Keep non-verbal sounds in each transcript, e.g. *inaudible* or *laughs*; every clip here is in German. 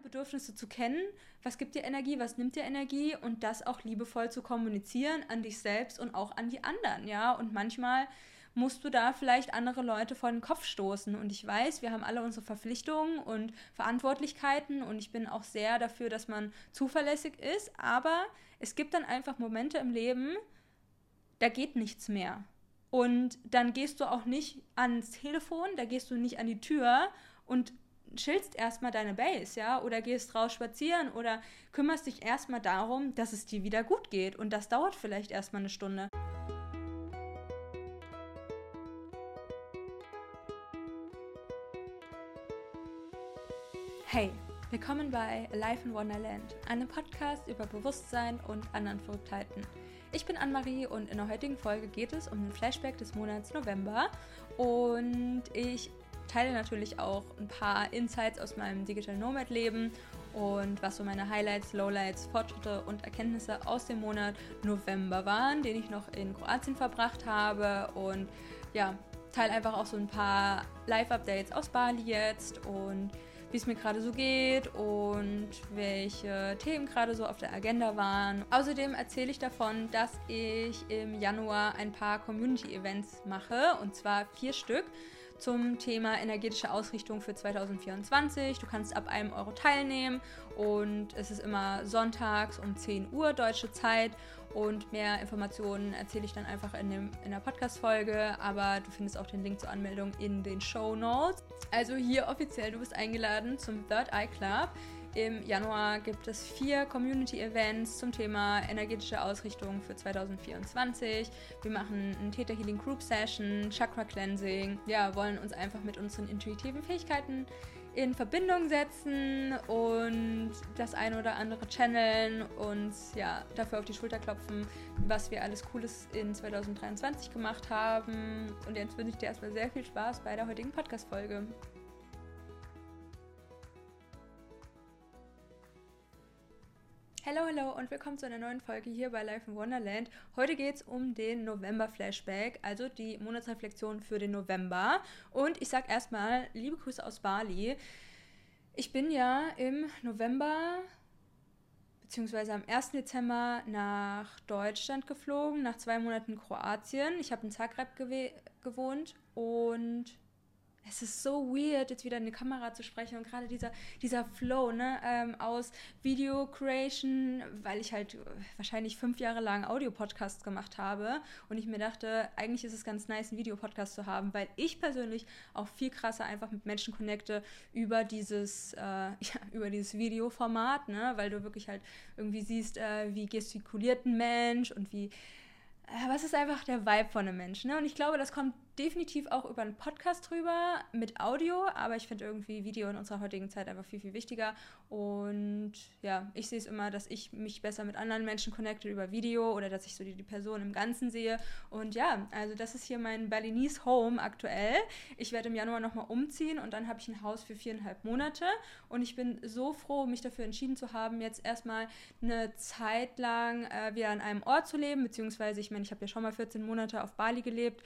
deine Bedürfnisse zu kennen, was gibt dir Energie, was nimmt dir Energie und das auch liebevoll zu kommunizieren an dich selbst und auch an die anderen, ja. Und manchmal musst du da vielleicht andere Leute vor den Kopf stoßen. Und ich weiß, wir haben alle unsere Verpflichtungen und Verantwortlichkeiten und ich bin auch sehr dafür, dass man zuverlässig ist, aber es gibt dann einfach Momente im Leben, da geht nichts mehr. Und dann gehst du auch nicht ans Telefon, da gehst du nicht an die Tür und chillst erstmal deine Base, ja, oder gehst raus spazieren oder kümmerst dich erstmal darum, dass es dir wieder gut geht. Und das dauert vielleicht erstmal eine Stunde. Hey, willkommen bei Life in Wonderland, einem Podcast über Bewusstsein und anderen Verrücktheiten. Ich bin Anne-Marie und in der heutigen Folge geht es um den Flashback des Monats November und ich teile natürlich auch ein paar Insights aus meinem Digital Nomad Leben und was so meine Highlights, Lowlights, Fortschritte und Erkenntnisse aus dem Monat November waren, den ich noch in Kroatien verbracht habe und ja, teile einfach auch so ein paar Live-Updates aus Bali jetzt und wie es mir gerade so geht und welche Themen gerade so auf der Agenda waren. Außerdem erzähle ich davon, dass ich im Januar ein paar Community-Events mache und zwar vier Stück zum Thema energetische Ausrichtung für 2024. Du kannst ab einem Euro teilnehmen und es ist immer sonntags um 10 Uhr deutsche Zeit und mehr Informationen erzähle ich dann einfach in, dem, in der Podcast-Folge, aber du findest auch den Link zur Anmeldung in den Show Notes. Also hier offiziell, du bist eingeladen zum Third Eye Club. Im Januar gibt es vier Community-Events zum Thema energetische Ausrichtung für 2024. Wir machen ein Theta Healing Group Session, Chakra Cleansing. Ja, wollen uns einfach mit unseren intuitiven Fähigkeiten in Verbindung setzen und das eine oder andere channeln und ja, dafür auf die Schulter klopfen, was wir alles Cooles in 2023 gemacht haben. Und jetzt wünsche ich dir erstmal sehr viel Spaß bei der heutigen Podcast-Folge. Hallo, hallo und willkommen zu einer neuen Folge hier bei Life in Wonderland. Heute geht es um den November-Flashback, also die Monatsreflexion für den November. Und ich sage erstmal liebe Grüße aus Bali. Ich bin ja im November beziehungsweise am 1. Dezember nach Deutschland geflogen, nach zwei Monaten Kroatien. Ich habe in Zagreb gewohnt und es ist so weird, jetzt wieder in die Kamera zu sprechen und gerade dieser, dieser Flow ne, ähm, aus Video Creation, weil ich halt wahrscheinlich fünf Jahre lang Audio-Podcasts gemacht habe und ich mir dachte, eigentlich ist es ganz nice, einen Videopodcast zu haben, weil ich persönlich auch viel krasser einfach mit Menschen connecte über dieses, äh, *laughs* ja, über dieses Videoformat, ne, weil du wirklich halt irgendwie siehst, äh, wie gestikuliert ein Mensch und wie äh, was ist einfach der Vibe von einem Menschen. Ne? Und ich glaube, das kommt definitiv auch über einen Podcast drüber mit Audio, aber ich finde irgendwie Video in unserer heutigen Zeit einfach viel, viel wichtiger. Und ja, ich sehe es immer, dass ich mich besser mit anderen Menschen connecte über Video oder dass ich so die, die Person im Ganzen sehe. Und ja, also das ist hier mein Balinese Home aktuell. Ich werde im Januar nochmal umziehen und dann habe ich ein Haus für viereinhalb Monate. Und ich bin so froh, mich dafür entschieden zu haben, jetzt erstmal eine Zeit lang äh, wieder an einem Ort zu leben, beziehungsweise ich meine, ich habe ja schon mal 14 Monate auf Bali gelebt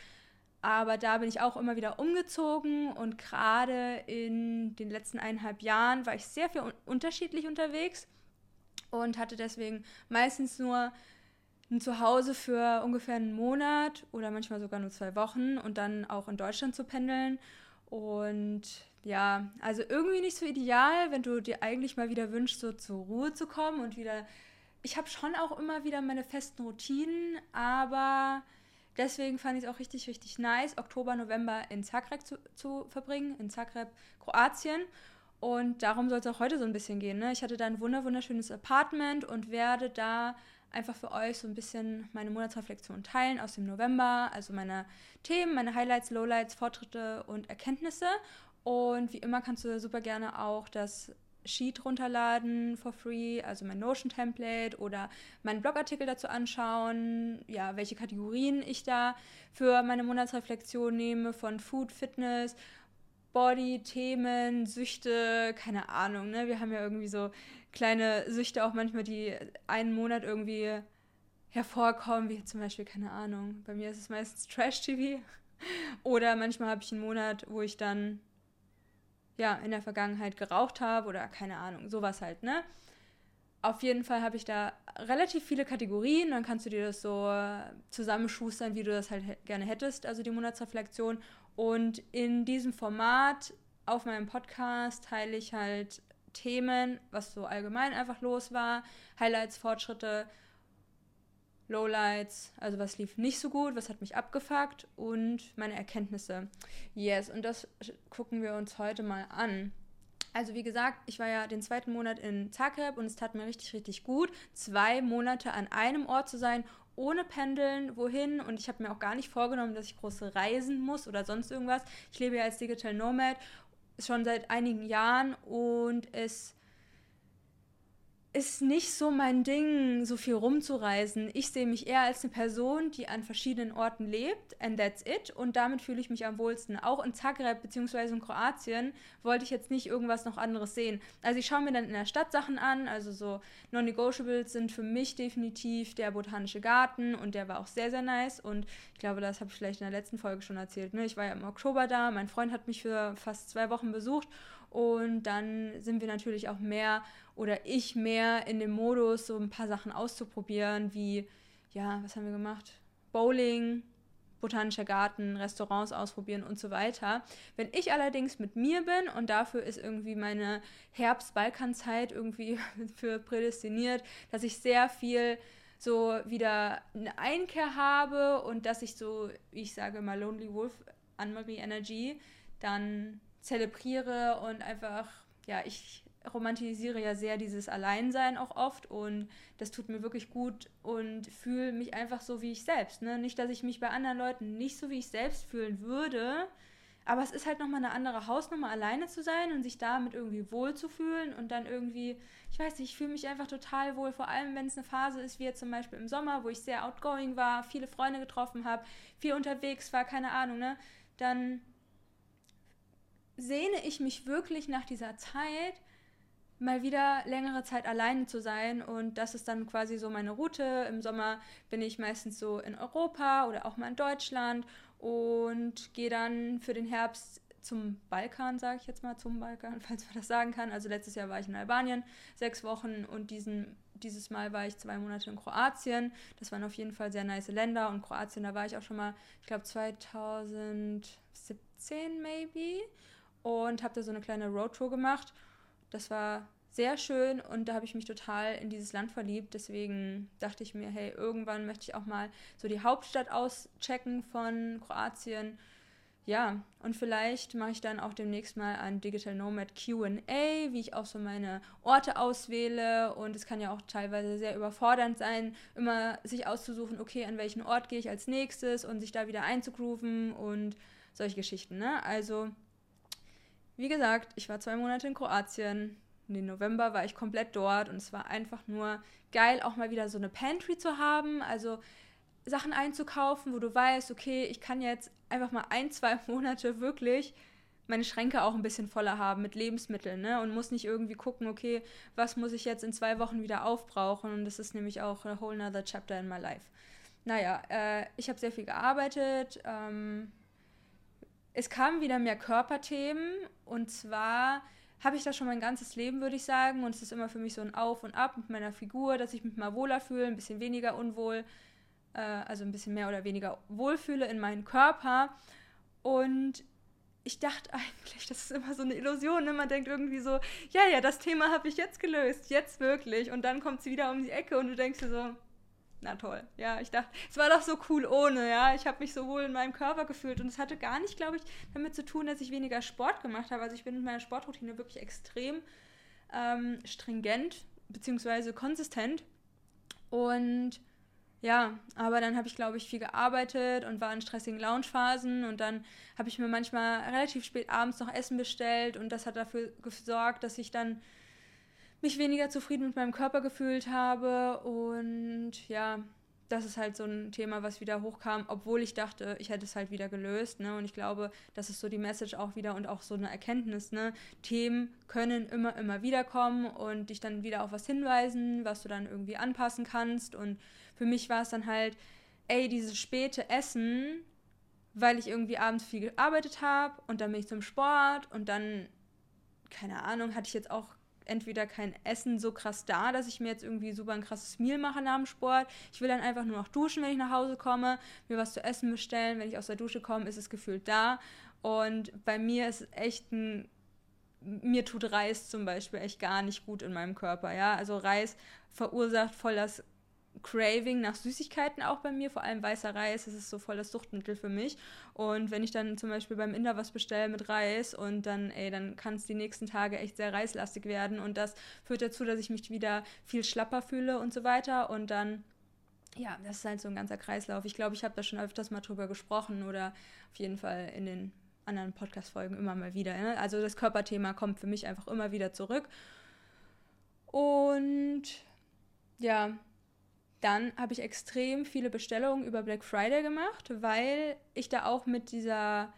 aber da bin ich auch immer wieder umgezogen und gerade in den letzten eineinhalb Jahren war ich sehr viel un unterschiedlich unterwegs und hatte deswegen meistens nur ein Zuhause für ungefähr einen Monat oder manchmal sogar nur zwei Wochen und dann auch in Deutschland zu pendeln. Und ja, also irgendwie nicht so ideal, wenn du dir eigentlich mal wieder wünschst, so zur Ruhe zu kommen und wieder. Ich habe schon auch immer wieder meine festen Routinen, aber Deswegen fand ich es auch richtig, richtig nice, Oktober, November in Zagreb zu, zu verbringen, in Zagreb, Kroatien. Und darum soll es auch heute so ein bisschen gehen. Ne? Ich hatte da ein wunderschönes Apartment und werde da einfach für euch so ein bisschen meine Monatsreflexion teilen aus dem November, also meine Themen, meine Highlights, Lowlights, Fortschritte und Erkenntnisse. Und wie immer kannst du super gerne auch das Sheet runterladen for free, also mein Notion-Template oder meinen Blogartikel dazu anschauen, ja, welche Kategorien ich da für meine Monatsreflexion nehme, von Food, Fitness, Body, Themen, Süchte, keine Ahnung, ne? Wir haben ja irgendwie so kleine Süchte auch manchmal, die einen Monat irgendwie hervorkommen, wie zum Beispiel, keine Ahnung, bei mir ist es meistens Trash-TV. *laughs* Oder manchmal habe ich einen Monat, wo ich dann ja, in der Vergangenheit geraucht habe oder keine Ahnung, sowas halt, ne? Auf jeden Fall habe ich da relativ viele Kategorien, dann kannst du dir das so zusammenschustern, wie du das halt gerne hättest, also die Monatsreflexion. Und in diesem Format auf meinem Podcast teile ich halt Themen, was so allgemein einfach los war, Highlights, Fortschritte, Lowlights, also was lief nicht so gut, was hat mich abgefuckt und meine Erkenntnisse. Yes, und das gucken wir uns heute mal an. Also wie gesagt, ich war ja den zweiten Monat in Zagreb und es tat mir richtig, richtig gut, zwei Monate an einem Ort zu sein, ohne Pendeln, wohin. Und ich habe mir auch gar nicht vorgenommen, dass ich große reisen muss oder sonst irgendwas. Ich lebe ja als Digital Nomad schon seit einigen Jahren und es ist nicht so mein Ding, so viel rumzureisen. Ich sehe mich eher als eine Person, die an verschiedenen Orten lebt, and that's it. Und damit fühle ich mich am wohlsten. Auch in Zagreb bzw. in Kroatien wollte ich jetzt nicht irgendwas noch anderes sehen. Also ich schaue mir dann in der Stadt Sachen an. Also so Non-Negotiables sind für mich definitiv der Botanische Garten und der war auch sehr, sehr nice. Und ich glaube, das habe ich vielleicht in der letzten Folge schon erzählt. Ne? Ich war ja im Oktober da. Mein Freund hat mich für fast zwei Wochen besucht. Und dann sind wir natürlich auch mehr oder ich mehr in dem Modus, so ein paar Sachen auszuprobieren, wie, ja, was haben wir gemacht? Bowling, botanischer Garten, Restaurants ausprobieren und so weiter. Wenn ich allerdings mit mir bin und dafür ist irgendwie meine Herbst-Balkan-Zeit irgendwie *laughs* für prädestiniert, dass ich sehr viel so wieder eine Einkehr habe und dass ich so, ich sage mal, Lonely Wolf, Anne-Marie Energy, dann zelebriere und einfach, ja, ich romantisiere ja sehr dieses Alleinsein auch oft und das tut mir wirklich gut und fühle mich einfach so wie ich selbst. Ne? Nicht, dass ich mich bei anderen Leuten nicht so wie ich selbst fühlen würde, aber es ist halt nochmal eine andere Hausnummer, alleine zu sein und sich damit irgendwie wohl zu fühlen und dann irgendwie, ich weiß nicht, ich fühle mich einfach total wohl, vor allem wenn es eine Phase ist, wie jetzt zum Beispiel im Sommer, wo ich sehr outgoing war, viele Freunde getroffen habe, viel unterwegs war, keine Ahnung, ne? Dann sehne ich mich wirklich nach dieser Zeit, mal wieder längere Zeit alleine zu sein. Und das ist dann quasi so meine Route. Im Sommer bin ich meistens so in Europa oder auch mal in Deutschland und gehe dann für den Herbst zum Balkan, sage ich jetzt mal, zum Balkan, *laughs* falls man das sagen kann. Also letztes Jahr war ich in Albanien sechs Wochen und diesen, dieses Mal war ich zwei Monate in Kroatien. Das waren auf jeden Fall sehr nice Länder und Kroatien, da war ich auch schon mal, ich glaube 2017 maybe und habe da so eine kleine Roadtour gemacht. Das war sehr schön und da habe ich mich total in dieses Land verliebt. Deswegen dachte ich mir, hey, irgendwann möchte ich auch mal so die Hauptstadt auschecken von Kroatien. Ja, und vielleicht mache ich dann auch demnächst mal ein Digital Nomad QA, wie ich auch so meine Orte auswähle. Und es kann ja auch teilweise sehr überfordernd sein, immer sich auszusuchen, okay, an welchen Ort gehe ich als nächstes und sich da wieder einzugrooven und solche Geschichten. Ne? Also wie gesagt, ich war zwei Monate in Kroatien. Den November war ich komplett dort und es war einfach nur geil, auch mal wieder so eine Pantry zu haben. Also Sachen einzukaufen, wo du weißt, okay, ich kann jetzt einfach mal ein, zwei *laughs* Monate wirklich meine Schränke auch ein bisschen voller haben mit Lebensmitteln, ne? Und muss nicht irgendwie gucken, okay, was muss ich jetzt in zwei Wochen wieder aufbrauchen? Und das ist nämlich auch a whole nother chapter in my life. Naja, äh, ich habe sehr viel gearbeitet, ähm, es kamen wieder mehr Körperthemen und zwar habe ich das schon mein ganzes Leben, würde ich sagen. Und es ist immer für mich so ein Auf und Ab mit meiner Figur, dass ich mich mal wohler fühle, ein bisschen weniger unwohl, äh, also ein bisschen mehr oder weniger wohlfühle in meinem Körper. Und ich dachte *laughs* eigentlich, das ist immer so eine Illusion. Ne? Man denkt irgendwie so, ja, ja, das Thema habe ich jetzt gelöst, jetzt wirklich. Und dann kommt sie wieder um die Ecke und du denkst dir so, na toll. Ja, ich dachte, es war doch so cool ohne, ja. Ich habe mich so wohl in meinem Körper gefühlt und es hatte gar nicht, glaube ich, damit zu tun, dass ich weniger Sport gemacht habe. Also ich bin mit meiner Sportroutine wirklich extrem ähm, stringent bzw. konsistent und ja, aber dann habe ich, glaube ich, viel gearbeitet und war in stressigen Loungephasen und dann habe ich mir manchmal relativ spät abends noch Essen bestellt und das hat dafür gesorgt, dass ich dann mich weniger zufrieden mit meinem Körper gefühlt habe und ja, das ist halt so ein Thema, was wieder hochkam, obwohl ich dachte, ich hätte es halt wieder gelöst. Ne? Und ich glaube, das ist so die Message auch wieder und auch so eine Erkenntnis. Ne? Themen können immer, immer wieder kommen und dich dann wieder auf was hinweisen, was du dann irgendwie anpassen kannst. Und für mich war es dann halt, ey, dieses späte Essen, weil ich irgendwie abends viel gearbeitet habe und dann bin ich zum Sport und dann keine Ahnung, hatte ich jetzt auch entweder kein Essen so krass da, dass ich mir jetzt irgendwie super ein krasses Meal mache nach dem Sport. Ich will dann einfach nur noch duschen, wenn ich nach Hause komme, mir was zu essen bestellen. Wenn ich aus der Dusche komme, ist es gefühlt da. Und bei mir ist echt ein mir tut Reis zum Beispiel echt gar nicht gut in meinem Körper, ja. Also Reis verursacht voll das Craving nach Süßigkeiten auch bei mir, vor allem weißer Reis, das ist so voll das Suchtmittel für mich. Und wenn ich dann zum Beispiel beim Inder was bestelle mit Reis und dann, ey, dann kann es die nächsten Tage echt sehr reislastig werden und das führt dazu, dass ich mich wieder viel schlapper fühle und so weiter und dann ja, das ist halt so ein ganzer Kreislauf. Ich glaube, ich habe da schon öfters mal drüber gesprochen oder auf jeden Fall in den anderen Podcast-Folgen immer mal wieder. Ne? Also das Körperthema kommt für mich einfach immer wieder zurück. Und ja, dann habe ich extrem viele Bestellungen über Black Friday gemacht, weil ich da auch mit dieser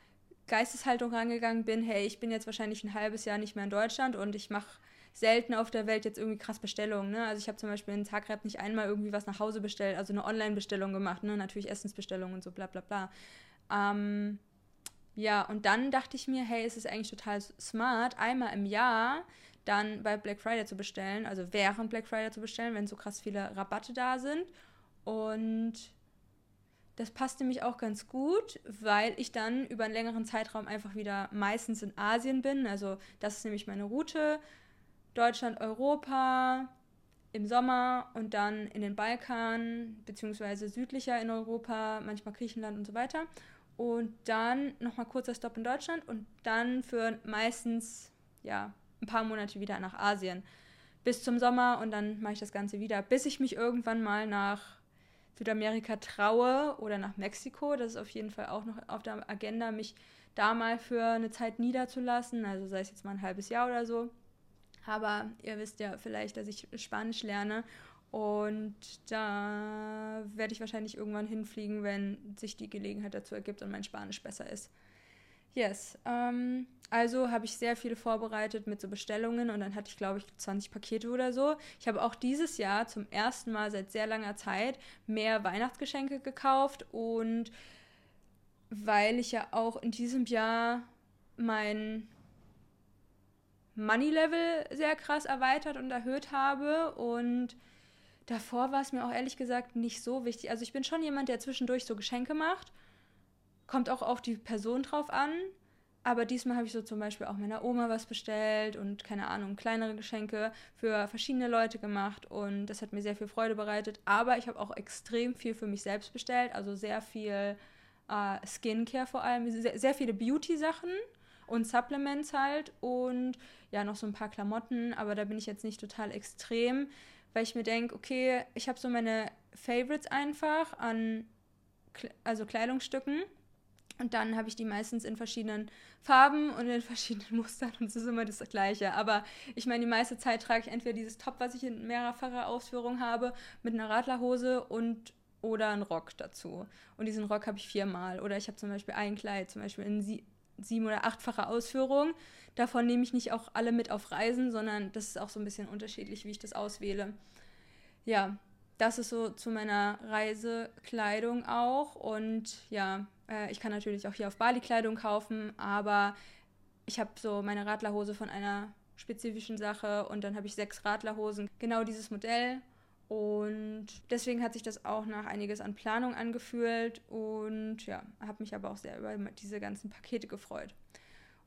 Geisteshaltung rangegangen bin, hey, ich bin jetzt wahrscheinlich ein halbes Jahr nicht mehr in Deutschland und ich mache selten auf der Welt jetzt irgendwie krass Bestellungen. Ne? Also ich habe zum Beispiel in Zagreb nicht einmal irgendwie was nach Hause bestellt, also eine Online-Bestellung gemacht, ne? natürlich Essensbestellungen und so bla bla bla. Ähm, ja, und dann dachte ich mir, hey, es ist eigentlich total smart, einmal im Jahr dann bei Black Friday zu bestellen, also während Black Friday zu bestellen, wenn so krass viele Rabatte da sind. Und das passte mich auch ganz gut, weil ich dann über einen längeren Zeitraum einfach wieder meistens in Asien bin. Also das ist nämlich meine Route. Deutschland, Europa im Sommer und dann in den Balkan, beziehungsweise südlicher in Europa, manchmal Griechenland und so weiter. Und dann nochmal kurzer Stopp in Deutschland und dann für meistens, ja, ein paar Monate wieder nach Asien. Bis zum Sommer und dann mache ich das Ganze wieder, bis ich mich irgendwann mal nach Südamerika traue oder nach Mexiko. Das ist auf jeden Fall auch noch auf der Agenda, mich da mal für eine Zeit niederzulassen, also sei es jetzt mal ein halbes Jahr oder so. Aber ihr wisst ja vielleicht, dass ich Spanisch lerne und da werde ich wahrscheinlich irgendwann hinfliegen, wenn sich die Gelegenheit dazu ergibt und mein Spanisch besser ist. Yes. Ähm, also habe ich sehr viel vorbereitet mit so Bestellungen und dann hatte ich, glaube ich, 20 Pakete oder so. Ich habe auch dieses Jahr zum ersten Mal seit sehr langer Zeit mehr Weihnachtsgeschenke gekauft und weil ich ja auch in diesem Jahr mein Money Level sehr krass erweitert und erhöht habe und davor war es mir auch ehrlich gesagt nicht so wichtig. Also ich bin schon jemand, der zwischendurch so Geschenke macht Kommt auch auf die Person drauf an. Aber diesmal habe ich so zum Beispiel auch meiner Oma was bestellt und keine Ahnung, kleinere Geschenke für verschiedene Leute gemacht. Und das hat mir sehr viel Freude bereitet. Aber ich habe auch extrem viel für mich selbst bestellt, also sehr viel äh, Skincare vor allem, sehr, sehr viele Beauty-Sachen und Supplements halt und ja, noch so ein paar Klamotten, aber da bin ich jetzt nicht total extrem, weil ich mir denke, okay, ich habe so meine Favorites einfach an also Kleidungsstücken und dann habe ich die meistens in verschiedenen Farben und in *laughs* verschiedenen Mustern und es ist immer das Gleiche. Aber ich meine, die meiste Zeit trage ich entweder dieses Top, was ich in mehrfacher Ausführung habe, mit einer Radlerhose und oder einen Rock dazu. Und diesen Rock habe ich viermal. Oder ich habe zum Beispiel ein Kleid, zum Beispiel in sie sieben- oder achtfacher Ausführung. Davon nehme ich nicht auch alle mit auf Reisen, sondern das ist auch so ein bisschen unterschiedlich, wie ich das auswähle. Ja, das ist so zu meiner Reisekleidung auch. Und ja, äh, ich kann natürlich auch hier auf Bali Kleidung kaufen, aber ich habe so meine Radlerhose von einer spezifischen Sache und dann habe ich sechs Radlerhosen, genau dieses Modell. Und deswegen hat sich das auch nach einiges an Planung angefühlt und ja, habe mich aber auch sehr über diese ganzen Pakete gefreut.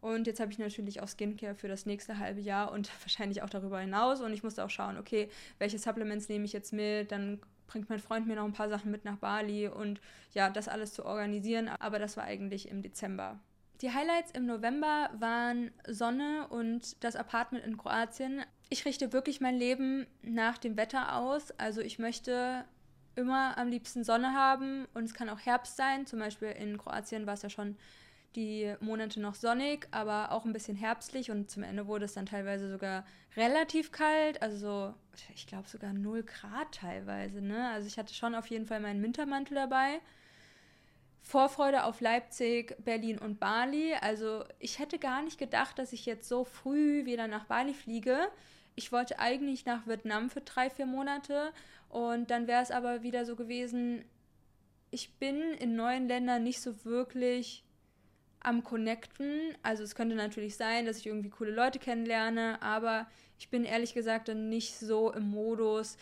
Und jetzt habe ich natürlich auch Skincare für das nächste halbe Jahr und *laughs* wahrscheinlich auch darüber hinaus. Und ich musste auch schauen, okay, welche Supplements nehme ich jetzt mit? Dann bringt mein Freund mir noch ein paar Sachen mit nach Bali und ja, das alles zu organisieren. Aber das war eigentlich im Dezember. Die Highlights im November waren Sonne und das Apartment in Kroatien. Ich richte wirklich mein Leben nach dem Wetter aus. Also ich möchte immer am liebsten Sonne haben und es kann auch Herbst sein. Zum Beispiel in Kroatien war es ja schon die Monate noch sonnig, aber auch ein bisschen herbstlich und zum Ende wurde es dann teilweise sogar relativ kalt, also ich glaube sogar 0 Grad teilweise. Ne? Also ich hatte schon auf jeden Fall meinen Wintermantel dabei. Vorfreude auf Leipzig, Berlin und Bali. Also ich hätte gar nicht gedacht, dass ich jetzt so früh wieder nach Bali fliege. Ich wollte eigentlich nach Vietnam für drei, vier Monate und dann wäre es aber wieder so gewesen, ich bin in neuen Ländern nicht so wirklich am Connecten. Also es könnte natürlich sein, dass ich irgendwie coole Leute kennenlerne, aber ich bin ehrlich gesagt dann nicht so im Modus,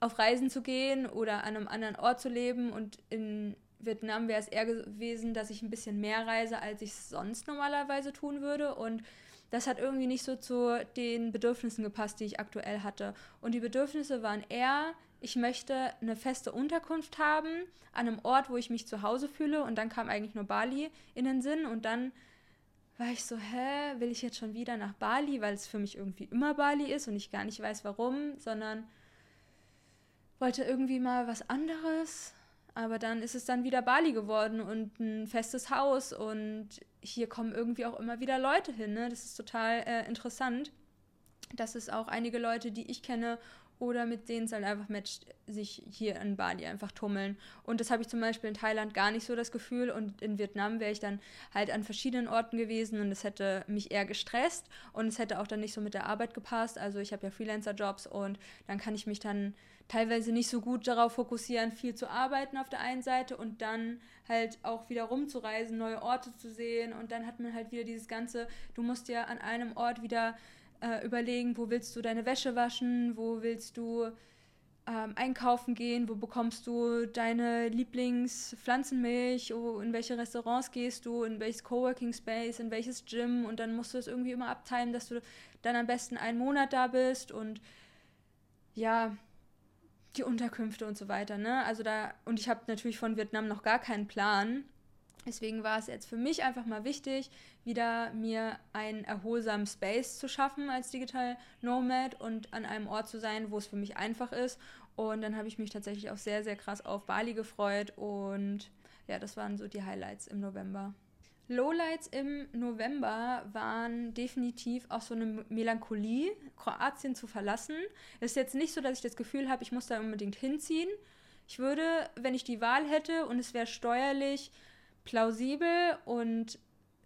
auf Reisen zu gehen oder an einem anderen Ort zu leben. Und in Vietnam wäre es eher gewesen, dass ich ein bisschen mehr reise, als ich sonst normalerweise tun würde. Und das hat irgendwie nicht so zu den Bedürfnissen gepasst, die ich aktuell hatte. Und die Bedürfnisse waren eher, ich möchte eine feste Unterkunft haben an einem Ort, wo ich mich zu Hause fühle. Und dann kam eigentlich nur Bali in den Sinn. Und dann war ich so, hä, will ich jetzt schon wieder nach Bali, weil es für mich irgendwie immer Bali ist und ich gar nicht weiß warum, sondern wollte irgendwie mal was anderes. Aber dann ist es dann wieder Bali geworden und ein festes Haus und hier kommen irgendwie auch immer wieder Leute hin. Ne? Das ist total äh, interessant, dass es auch einige Leute, die ich kenne oder mit denen es halt einfach matcht, sich hier in Bali einfach tummeln. Und das habe ich zum Beispiel in Thailand gar nicht so das Gefühl und in Vietnam wäre ich dann halt an verschiedenen Orten gewesen und es hätte mich eher gestresst und es hätte auch dann nicht so mit der Arbeit gepasst. Also ich habe ja Freelancer-Jobs und dann kann ich mich dann teilweise nicht so gut darauf fokussieren, viel zu arbeiten auf der einen Seite und dann halt auch wieder rumzureisen, neue Orte zu sehen und dann hat man halt wieder dieses ganze, du musst ja an einem Ort wieder äh, überlegen, wo willst du deine Wäsche waschen, wo willst du ähm, einkaufen gehen, wo bekommst du deine Lieblingspflanzenmilch, in welche Restaurants gehst du, in welches Coworking Space, in welches Gym und dann musst du es irgendwie immer abteilen, dass du dann am besten einen Monat da bist und ja, die Unterkünfte und so weiter, ne? Also da, und ich habe natürlich von Vietnam noch gar keinen Plan. Deswegen war es jetzt für mich einfach mal wichtig, wieder mir einen erholsamen Space zu schaffen als Digital Nomad und an einem Ort zu sein, wo es für mich einfach ist. Und dann habe ich mich tatsächlich auch sehr, sehr krass auf Bali gefreut. Und ja, das waren so die Highlights im November. Lowlights im November waren definitiv auch so eine Melancholie, Kroatien zu verlassen. Es ist jetzt nicht so, dass ich das Gefühl habe, ich muss da unbedingt hinziehen. Ich würde, wenn ich die Wahl hätte und es wäre steuerlich plausibel und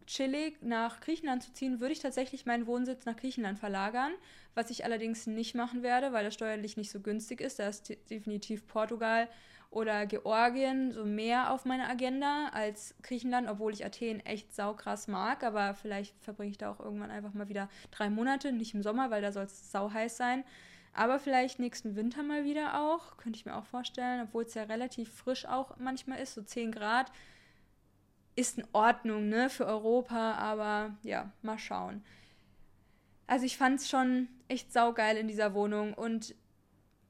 chillig nach Griechenland zu ziehen, würde ich tatsächlich meinen Wohnsitz nach Griechenland verlagern, was ich allerdings nicht machen werde, weil das steuerlich nicht so günstig ist. Da ist definitiv Portugal oder Georgien so mehr auf meiner Agenda als Griechenland, obwohl ich Athen echt saukrass mag, aber vielleicht verbringe ich da auch irgendwann einfach mal wieder drei Monate, nicht im Sommer, weil da soll es sau heiß sein. Aber vielleicht nächsten Winter mal wieder auch, könnte ich mir auch vorstellen, obwohl es ja relativ frisch auch manchmal ist, so 10 Grad ist in Ordnung, ne, für Europa, aber ja, mal schauen. Also ich fand es schon echt saugeil in dieser Wohnung und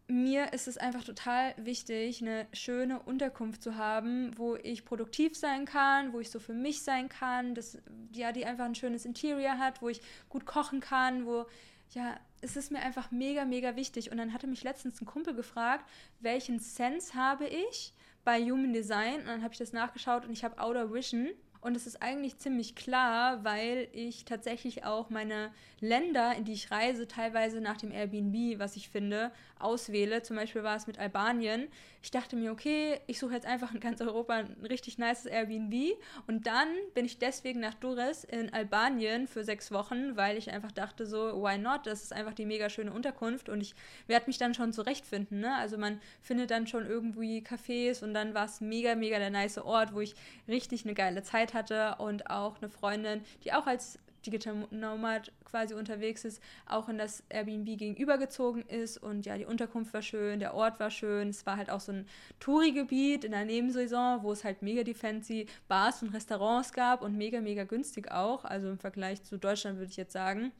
mir ist es einfach total wichtig, eine schöne Unterkunft zu haben, wo ich produktiv sein kann, wo ich so für mich sein kann, das, ja, die einfach ein schönes Interior hat, wo ich gut kochen kann, wo, ja, es ist mir einfach mega, mega wichtig. Und dann hatte mich letztens ein Kumpel gefragt, welchen Sense habe ich? Bei Human Design. Und dann habe ich das nachgeschaut und ich habe Outer Vision und es ist eigentlich ziemlich klar, weil ich tatsächlich auch meine Länder, in die ich reise, teilweise nach dem Airbnb, was ich finde, auswähle. Zum Beispiel war es mit Albanien. Ich dachte mir, okay, ich suche jetzt einfach in ganz Europa ein richtig nices Airbnb. Und dann bin ich deswegen nach Durres in Albanien für sechs Wochen, weil ich einfach dachte, so, why not? Das ist einfach die mega schöne Unterkunft und ich werde mich dann schon zurechtfinden. Ne? Also man findet dann schon irgendwie Cafés und dann war es mega, mega der nice Ort, wo ich richtig eine geile Zeit hatte und auch eine Freundin, die auch als Digital Nomad quasi unterwegs ist, auch in das Airbnb gegenübergezogen ist. Und ja, die Unterkunft war schön, der Ort war schön. Es war halt auch so ein Touri-Gebiet in der Nebensaison, wo es halt mega die fancy Bars und Restaurants gab und mega, mega günstig auch. Also im Vergleich zu Deutschland würde ich jetzt sagen.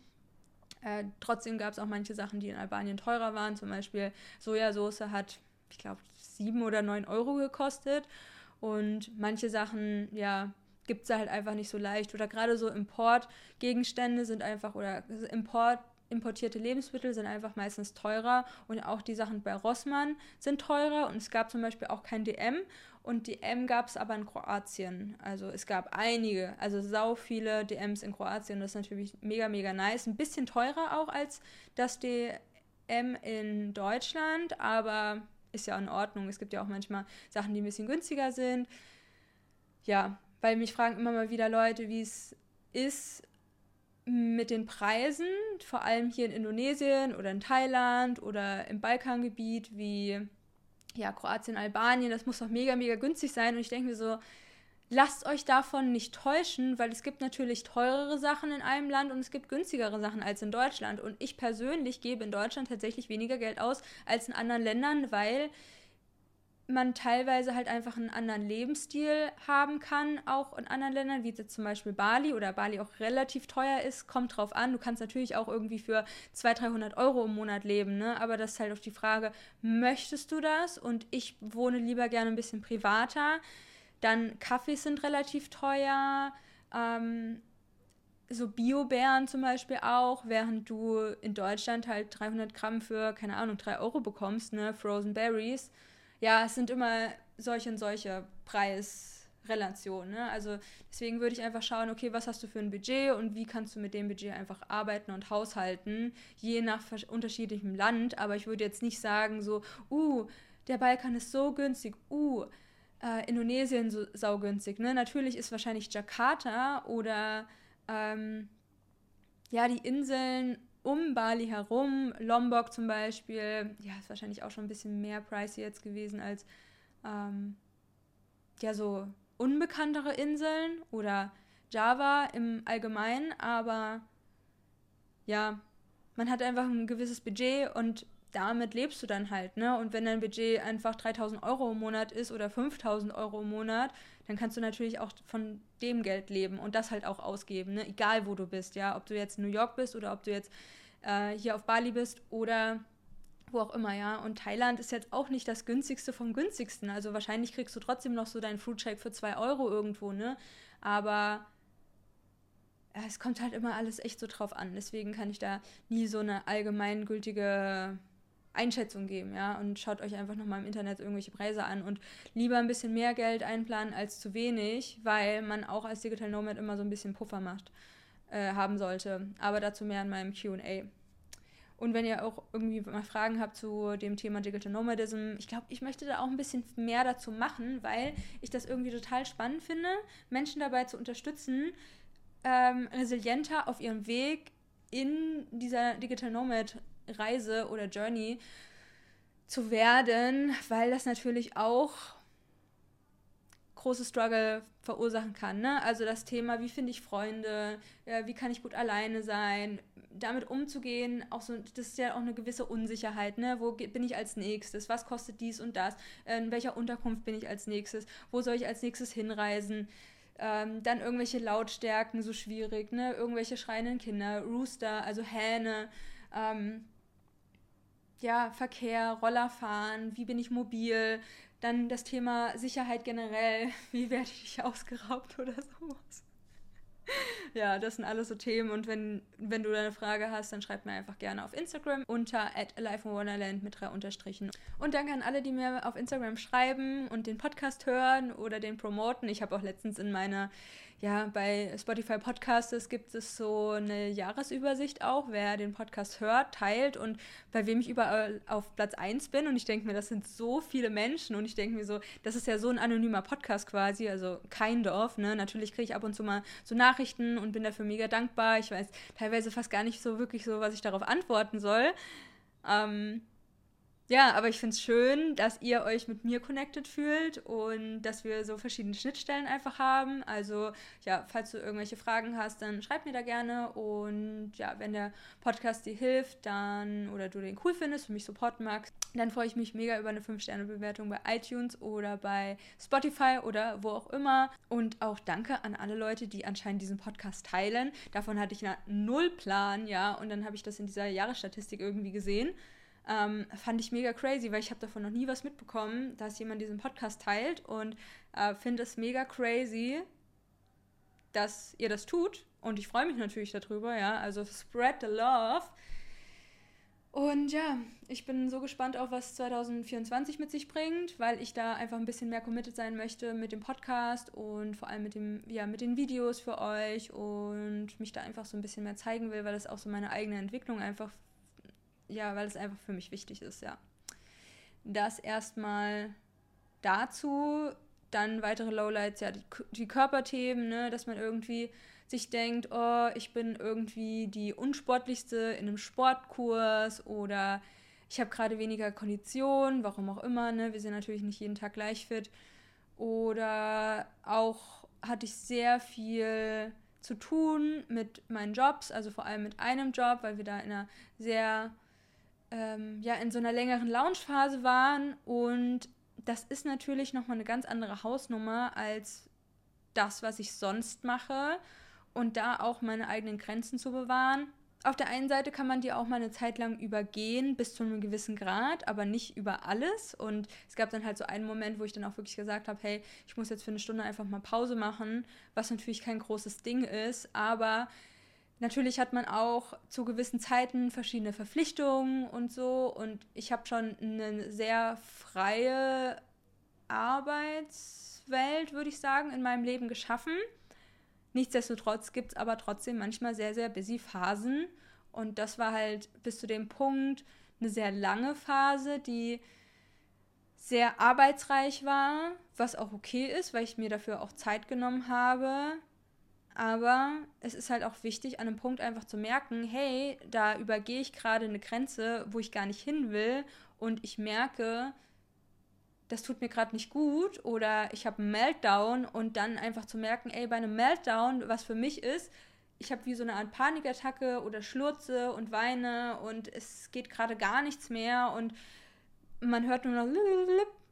Äh, trotzdem gab es auch manche Sachen, die in Albanien teurer waren. Zum Beispiel Sojasauce hat, ich glaube, sieben oder neun Euro gekostet. Und manche Sachen, ja, gibt es halt einfach nicht so leicht. Oder gerade so Importgegenstände sind einfach, oder Import, importierte Lebensmittel sind einfach meistens teurer. Und auch die Sachen bei Rossmann sind teurer. Und es gab zum Beispiel auch kein DM. Und DM gab es aber in Kroatien. Also es gab einige, also sau viele DMs in Kroatien. Das ist natürlich mega, mega nice. Ein bisschen teurer auch als das DM in Deutschland, aber ist ja in Ordnung. Es gibt ja auch manchmal Sachen, die ein bisschen günstiger sind. Ja, weil mich fragen immer mal wieder Leute, wie es ist mit den Preisen, vor allem hier in Indonesien oder in Thailand oder im Balkangebiet wie ja, Kroatien, Albanien, das muss doch mega, mega günstig sein. Und ich denke mir so, lasst euch davon nicht täuschen, weil es gibt natürlich teurere Sachen in einem Land und es gibt günstigere Sachen als in Deutschland. Und ich persönlich gebe in Deutschland tatsächlich weniger Geld aus als in anderen Ländern, weil man teilweise halt einfach einen anderen Lebensstil haben kann, auch in anderen Ländern, wie jetzt zum Beispiel Bali oder Bali auch relativ teuer ist, kommt drauf an. Du kannst natürlich auch irgendwie für 200, 300 Euro im Monat leben, ne? aber das ist halt auch die Frage, möchtest du das? Und ich wohne lieber gerne ein bisschen privater. Dann Kaffees sind relativ teuer. Ähm, so Bio-Beeren zum Beispiel auch, während du in Deutschland halt 300 Gramm für, keine Ahnung, 3 Euro bekommst, ne? Frozen Berries ja, es sind immer solche und solche Preisrelationen. Ne? Also deswegen würde ich einfach schauen, okay, was hast du für ein Budget und wie kannst du mit dem Budget einfach arbeiten und haushalten, je nach unterschiedlichem Land. Aber ich würde jetzt nicht sagen, so, uh, der Balkan ist so günstig, uh, äh, Indonesien so saugünstig. Ne? Natürlich ist wahrscheinlich Jakarta oder ähm, ja, die Inseln um Bali herum, Lombok zum Beispiel, ja, ist wahrscheinlich auch schon ein bisschen mehr pricey jetzt gewesen als ähm, ja so unbekanntere Inseln oder Java im Allgemeinen, aber ja, man hat einfach ein gewisses Budget und damit lebst du dann halt, ne? Und wenn dein Budget einfach 3000 Euro im Monat ist oder 5000 Euro im Monat, dann kannst du natürlich auch von dem Geld leben und das halt auch ausgeben, ne? Egal wo du bist, ja? Ob du jetzt in New York bist oder ob du jetzt äh, hier auf Bali bist oder wo auch immer, ja. Und Thailand ist jetzt auch nicht das günstigste vom günstigsten. Also wahrscheinlich kriegst du trotzdem noch so deinen Fruitshake für 2 Euro irgendwo, ne? Aber ja, es kommt halt immer alles echt so drauf an. Deswegen kann ich da nie so eine allgemeingültige Einschätzung geben, ja. Und schaut euch einfach nochmal im Internet irgendwelche Preise an und lieber ein bisschen mehr Geld einplanen als zu wenig, weil man auch als Digital Nomad immer so ein bisschen Puffer macht, äh, haben sollte. Aber dazu mehr in meinem QA. Und wenn ihr auch irgendwie mal Fragen habt zu dem Thema Digital Nomadism, ich glaube, ich möchte da auch ein bisschen mehr dazu machen, weil ich das irgendwie total spannend finde, Menschen dabei zu unterstützen, ähm, resilienter auf ihrem Weg in dieser Digital Nomad Reise oder Journey zu werden, weil das natürlich auch große Struggle verursachen kann. Ne? Also das Thema, wie finde ich Freunde, ja, wie kann ich gut alleine sein, damit umzugehen, auch so, das ist ja auch eine gewisse Unsicherheit, ne? Wo bin ich als nächstes? Was kostet dies und das? In welcher Unterkunft bin ich als nächstes? Wo soll ich als nächstes hinreisen? Ähm, dann irgendwelche Lautstärken, so schwierig, ne? Irgendwelche schreienden Kinder, Rooster, also Hähne. Ähm, ja, Verkehr, Rollerfahren, wie bin ich mobil, dann das Thema Sicherheit generell, *laughs* wie werde ich ausgeraubt oder sowas. *laughs* ja, das sind alles so Themen und wenn, wenn du eine Frage hast, dann schreib mir einfach gerne auf Instagram unter at Wonderland mit drei Unterstrichen. Und danke an alle, die mir auf Instagram schreiben und den Podcast hören oder den promoten. Ich habe auch letztens in meiner ja, bei Spotify Podcasts gibt es so eine Jahresübersicht auch, wer den Podcast hört, teilt und bei wem ich überall auf Platz 1 bin. Und ich denke mir, das sind so viele Menschen und ich denke mir so, das ist ja so ein anonymer Podcast quasi, also kein Dorf. Ne? Natürlich kriege ich ab und zu mal so Nachrichten und bin dafür mega dankbar. Ich weiß teilweise fast gar nicht so wirklich so, was ich darauf antworten soll. Ähm, ja, aber ich finde es schön, dass ihr euch mit mir connected fühlt und dass wir so verschiedene Schnittstellen einfach haben. Also ja, falls du irgendwelche Fragen hast, dann schreib mir da gerne. Und ja, wenn der Podcast dir hilft, dann oder du den cool findest und mich supporten magst, dann freue ich mich mega über eine 5-Sterne-Bewertung bei iTunes oder bei Spotify oder wo auch immer. Und auch danke an alle Leute, die anscheinend diesen Podcast teilen. Davon hatte ich einen Nullplan, ja. Und dann habe ich das in dieser Jahresstatistik irgendwie gesehen. Ähm, fand ich mega crazy, weil ich habe davon noch nie was mitbekommen, dass jemand diesen Podcast teilt und äh, finde es mega crazy, dass ihr das tut. Und ich freue mich natürlich darüber, ja. Also spread the love. Und ja, ich bin so gespannt auf, was 2024 mit sich bringt, weil ich da einfach ein bisschen mehr committed sein möchte mit dem Podcast und vor allem mit, dem, ja, mit den Videos für euch und mich da einfach so ein bisschen mehr zeigen will, weil das auch so meine eigene Entwicklung einfach ja, weil es einfach für mich wichtig ist, ja. Das erstmal dazu, dann weitere Lowlights, ja, die, die Körperthemen, ne, dass man irgendwie sich denkt, oh, ich bin irgendwie die unsportlichste in einem Sportkurs oder ich habe gerade weniger Kondition, warum auch immer, ne? Wir sind natürlich nicht jeden Tag gleich fit. Oder auch hatte ich sehr viel zu tun mit meinen Jobs, also vor allem mit einem Job, weil wir da in einer sehr, ähm, ja, in so einer längeren Launchphase waren. Und das ist natürlich nochmal eine ganz andere Hausnummer als das, was ich sonst mache. Und da auch meine eigenen Grenzen zu bewahren auf der einen Seite kann man die auch mal eine Zeit lang übergehen, bis zu einem gewissen Grad, aber nicht über alles. Und es gab dann halt so einen Moment, wo ich dann auch wirklich gesagt habe, hey, ich muss jetzt für eine Stunde einfach mal Pause machen, was natürlich kein großes Ding ist, aber natürlich hat man auch zu gewissen Zeiten verschiedene Verpflichtungen und so. Und ich habe schon eine sehr freie Arbeitswelt, würde ich sagen, in meinem Leben geschaffen. Nichtsdestotrotz gibt es aber trotzdem manchmal sehr, sehr busy Phasen. Und das war halt bis zu dem Punkt eine sehr lange Phase, die sehr arbeitsreich war, was auch okay ist, weil ich mir dafür auch Zeit genommen habe. Aber es ist halt auch wichtig, an einem Punkt einfach zu merken, hey, da übergehe ich gerade eine Grenze, wo ich gar nicht hin will. Und ich merke, das tut mir gerade nicht gut oder ich habe einen Meltdown und dann einfach zu merken, ey, bei einem Meltdown, was für mich ist, ich habe wie so eine Art Panikattacke oder schlurze und weine und es geht gerade gar nichts mehr und man hört nur noch,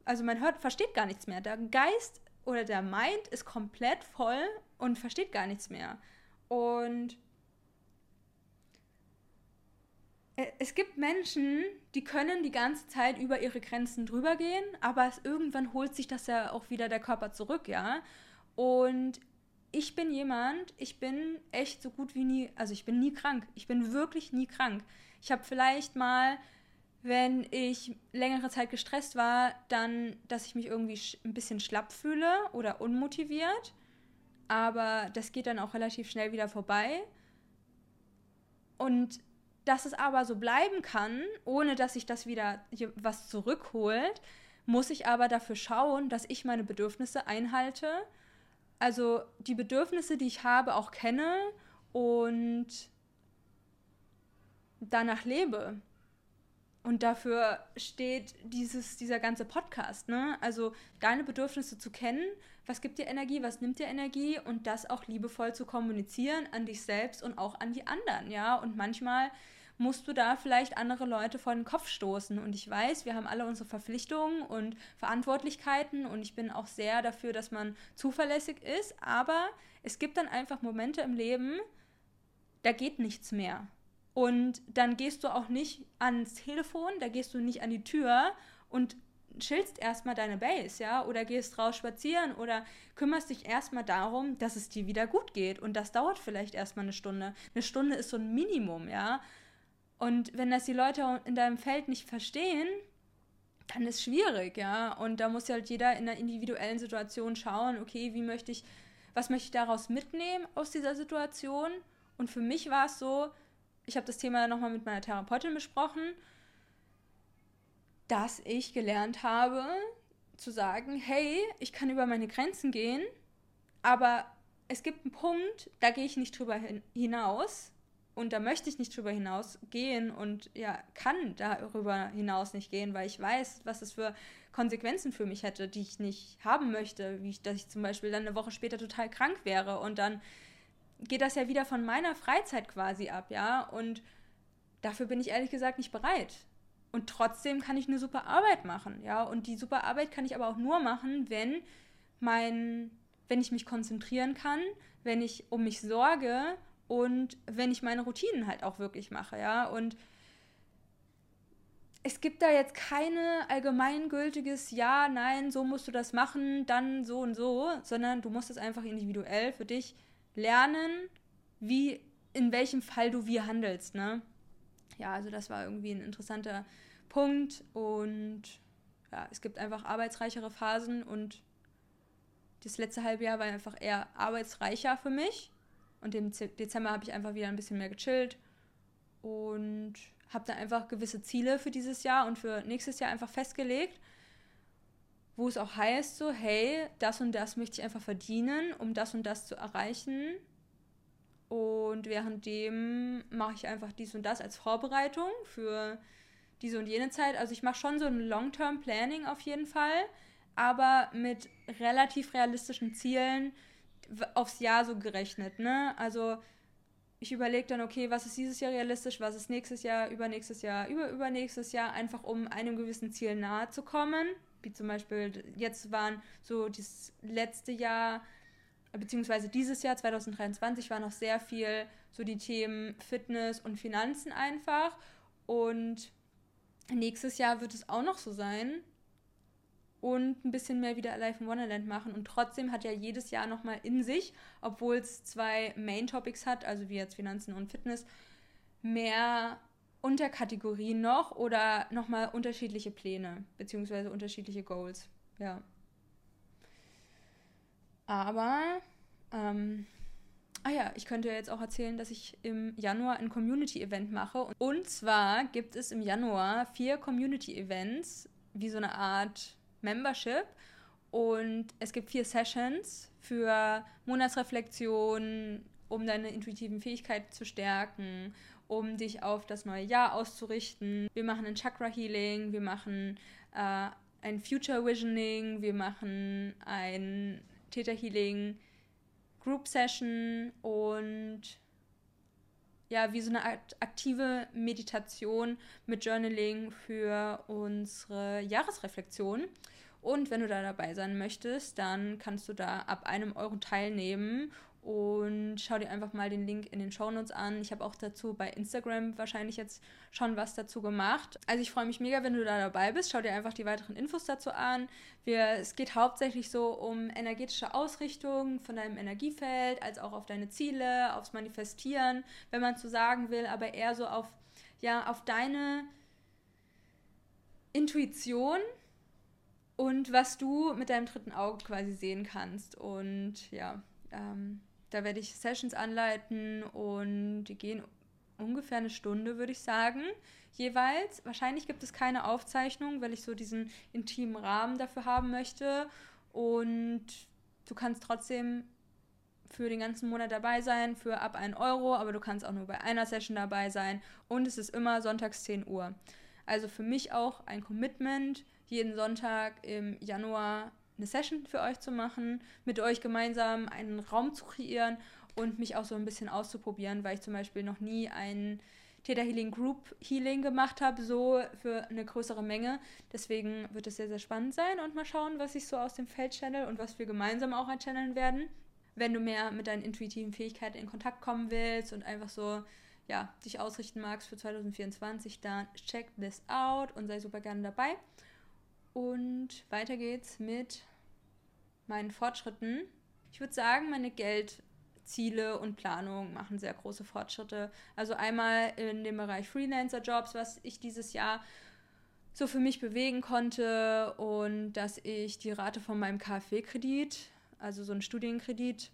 also man hört, versteht gar nichts mehr. Der Geist oder der Mind ist komplett voll und versteht gar nichts mehr. Und äh, es gibt Menschen, die können die ganze Zeit über ihre Grenzen drüber gehen, aber es, irgendwann holt sich das ja auch wieder der Körper zurück, ja. Und ich bin jemand, ich bin echt so gut wie nie, also ich bin nie krank. Ich bin wirklich nie krank. Ich habe vielleicht mal, wenn ich längere Zeit gestresst war, dann, dass ich mich irgendwie ein bisschen schlapp fühle oder unmotiviert. Aber das geht dann auch relativ schnell wieder vorbei. Und dass es aber so bleiben kann, ohne dass sich das wieder was zurückholt, muss ich aber dafür schauen, dass ich meine Bedürfnisse einhalte. Also die Bedürfnisse, die ich habe, auch kenne und danach lebe. Und dafür steht dieses, dieser ganze Podcast, ne? Also deine Bedürfnisse zu kennen, was gibt dir Energie, was nimmt dir Energie und das auch liebevoll zu kommunizieren an dich selbst und auch an die anderen, ja? Und manchmal musst du da vielleicht andere Leute vor den Kopf stoßen. Und ich weiß, wir haben alle unsere Verpflichtungen und Verantwortlichkeiten und ich bin auch sehr dafür, dass man zuverlässig ist, aber es gibt dann einfach Momente im Leben, da geht nichts mehr. Und dann gehst du auch nicht ans Telefon, da gehst du nicht an die Tür und chillst erstmal deine Base, ja, oder gehst raus spazieren oder kümmerst dich erstmal darum, dass es dir wieder gut geht. Und das dauert vielleicht erstmal eine Stunde. Eine Stunde ist so ein Minimum, ja. Und wenn das die Leute in deinem Feld nicht verstehen, dann ist schwierig, ja. Und da muss halt jeder in einer individuellen Situation schauen, okay, wie möchte ich, was möchte ich daraus mitnehmen aus dieser Situation? Und für mich war es so, ich habe das Thema nochmal mit meiner Therapeutin besprochen, dass ich gelernt habe zu sagen, hey, ich kann über meine Grenzen gehen, aber es gibt einen Punkt, da gehe ich nicht drüber hin hinaus und da möchte ich nicht drüber hinaus gehen und ja, kann darüber hinaus nicht gehen, weil ich weiß, was es für Konsequenzen für mich hätte, die ich nicht haben möchte, wie ich, dass ich zum Beispiel dann eine Woche später total krank wäre und dann geht das ja wieder von meiner Freizeit quasi ab, ja, und dafür bin ich ehrlich gesagt nicht bereit. Und trotzdem kann ich eine super Arbeit machen, ja, und die super Arbeit kann ich aber auch nur machen, wenn mein, wenn ich mich konzentrieren kann, wenn ich um mich sorge und wenn ich meine Routinen halt auch wirklich mache, ja. Und es gibt da jetzt keine allgemeingültiges Ja, nein, so musst du das machen, dann so und so, sondern du musst es einfach individuell für dich lernen, wie, in welchem Fall du wie handelst, ne? Ja, also das war irgendwie ein interessanter Punkt und ja, es gibt einfach arbeitsreichere Phasen und das letzte halbe Jahr war einfach eher arbeitsreicher für mich. Und im Dezember habe ich einfach wieder ein bisschen mehr gechillt und habe dann einfach gewisse Ziele für dieses Jahr und für nächstes Jahr einfach festgelegt, wo es auch heißt, so, hey, das und das möchte ich einfach verdienen, um das und das zu erreichen. Und währenddem mache ich einfach dies und das als Vorbereitung für diese und jene Zeit. Also ich mache schon so ein Long-Term-Planning auf jeden Fall, aber mit relativ realistischen Zielen aufs Jahr so gerechnet. Ne? Also ich überlege dann, okay, was ist dieses Jahr realistisch, was ist nächstes Jahr, übernächstes Jahr, über übernächstes Jahr, einfach um einem gewissen Ziel nahe zu kommen. Wie zum Beispiel, jetzt waren so das letzte Jahr, beziehungsweise dieses Jahr 2023 war noch sehr viel so die Themen Fitness und Finanzen einfach. Und nächstes Jahr wird es auch noch so sein und ein bisschen mehr wieder Alive in Wonderland machen. Und trotzdem hat ja jedes Jahr nochmal in sich, obwohl es zwei Main Topics hat, also wie jetzt Finanzen und Fitness, mehr Unterkategorien noch oder nochmal unterschiedliche Pläne, beziehungsweise unterschiedliche Goals. Ja. Aber, ähm, ah ja, ich könnte jetzt auch erzählen, dass ich im Januar ein Community-Event mache. Und zwar gibt es im Januar vier Community-Events, wie so eine Art Membership und es gibt vier Sessions für Monatsreflexion, um deine intuitiven Fähigkeiten zu stärken, um dich auf das neue Jahr auszurichten. Wir machen ein Chakra Healing, wir machen äh, ein Future Visioning, wir machen ein Theta Healing Group Session und ja, wie so eine aktive Meditation mit Journaling für unsere Jahresreflexion. Und wenn du da dabei sein möchtest, dann kannst du da ab einem Euro teilnehmen und schau dir einfach mal den Link in den Shownotes an. Ich habe auch dazu bei Instagram wahrscheinlich jetzt schon was dazu gemacht. Also ich freue mich mega, wenn du da dabei bist. Schau dir einfach die weiteren Infos dazu an. Wir, es geht hauptsächlich so um energetische Ausrichtung von deinem Energiefeld, als auch auf deine Ziele, aufs Manifestieren, wenn man so sagen will, aber eher so auf, ja, auf deine Intuition und was du mit deinem dritten Auge quasi sehen kannst. Und ja, ähm, da werde ich Sessions anleiten und die gehen ungefähr eine Stunde, würde ich sagen, jeweils. Wahrscheinlich gibt es keine Aufzeichnung, weil ich so diesen intimen Rahmen dafür haben möchte. Und du kannst trotzdem für den ganzen Monat dabei sein, für ab 1 Euro, aber du kannst auch nur bei einer Session dabei sein. Und es ist immer sonntags 10 Uhr. Also für mich auch ein Commitment, jeden Sonntag im Januar eine Session für euch zu machen, mit euch gemeinsam einen Raum zu kreieren und mich auch so ein bisschen auszuprobieren, weil ich zum Beispiel noch nie ein Theta Healing Group Healing gemacht habe, so für eine größere Menge. Deswegen wird es sehr, sehr spannend sein und mal schauen, was ich so aus dem Feld channel und was wir gemeinsam auch channeln werden. Wenn du mehr mit deinen intuitiven Fähigkeiten in Kontakt kommen willst und einfach so ja, dich ausrichten magst für 2024, dann check this out und sei super gerne dabei. Und weiter geht's mit meinen Fortschritten. Ich würde sagen, meine Geldziele und Planung machen sehr große Fortschritte. Also einmal in dem Bereich Freelancer-Jobs, was ich dieses Jahr so für mich bewegen konnte und dass ich die Rate von meinem KfW-Kredit, also so ein Studienkredit,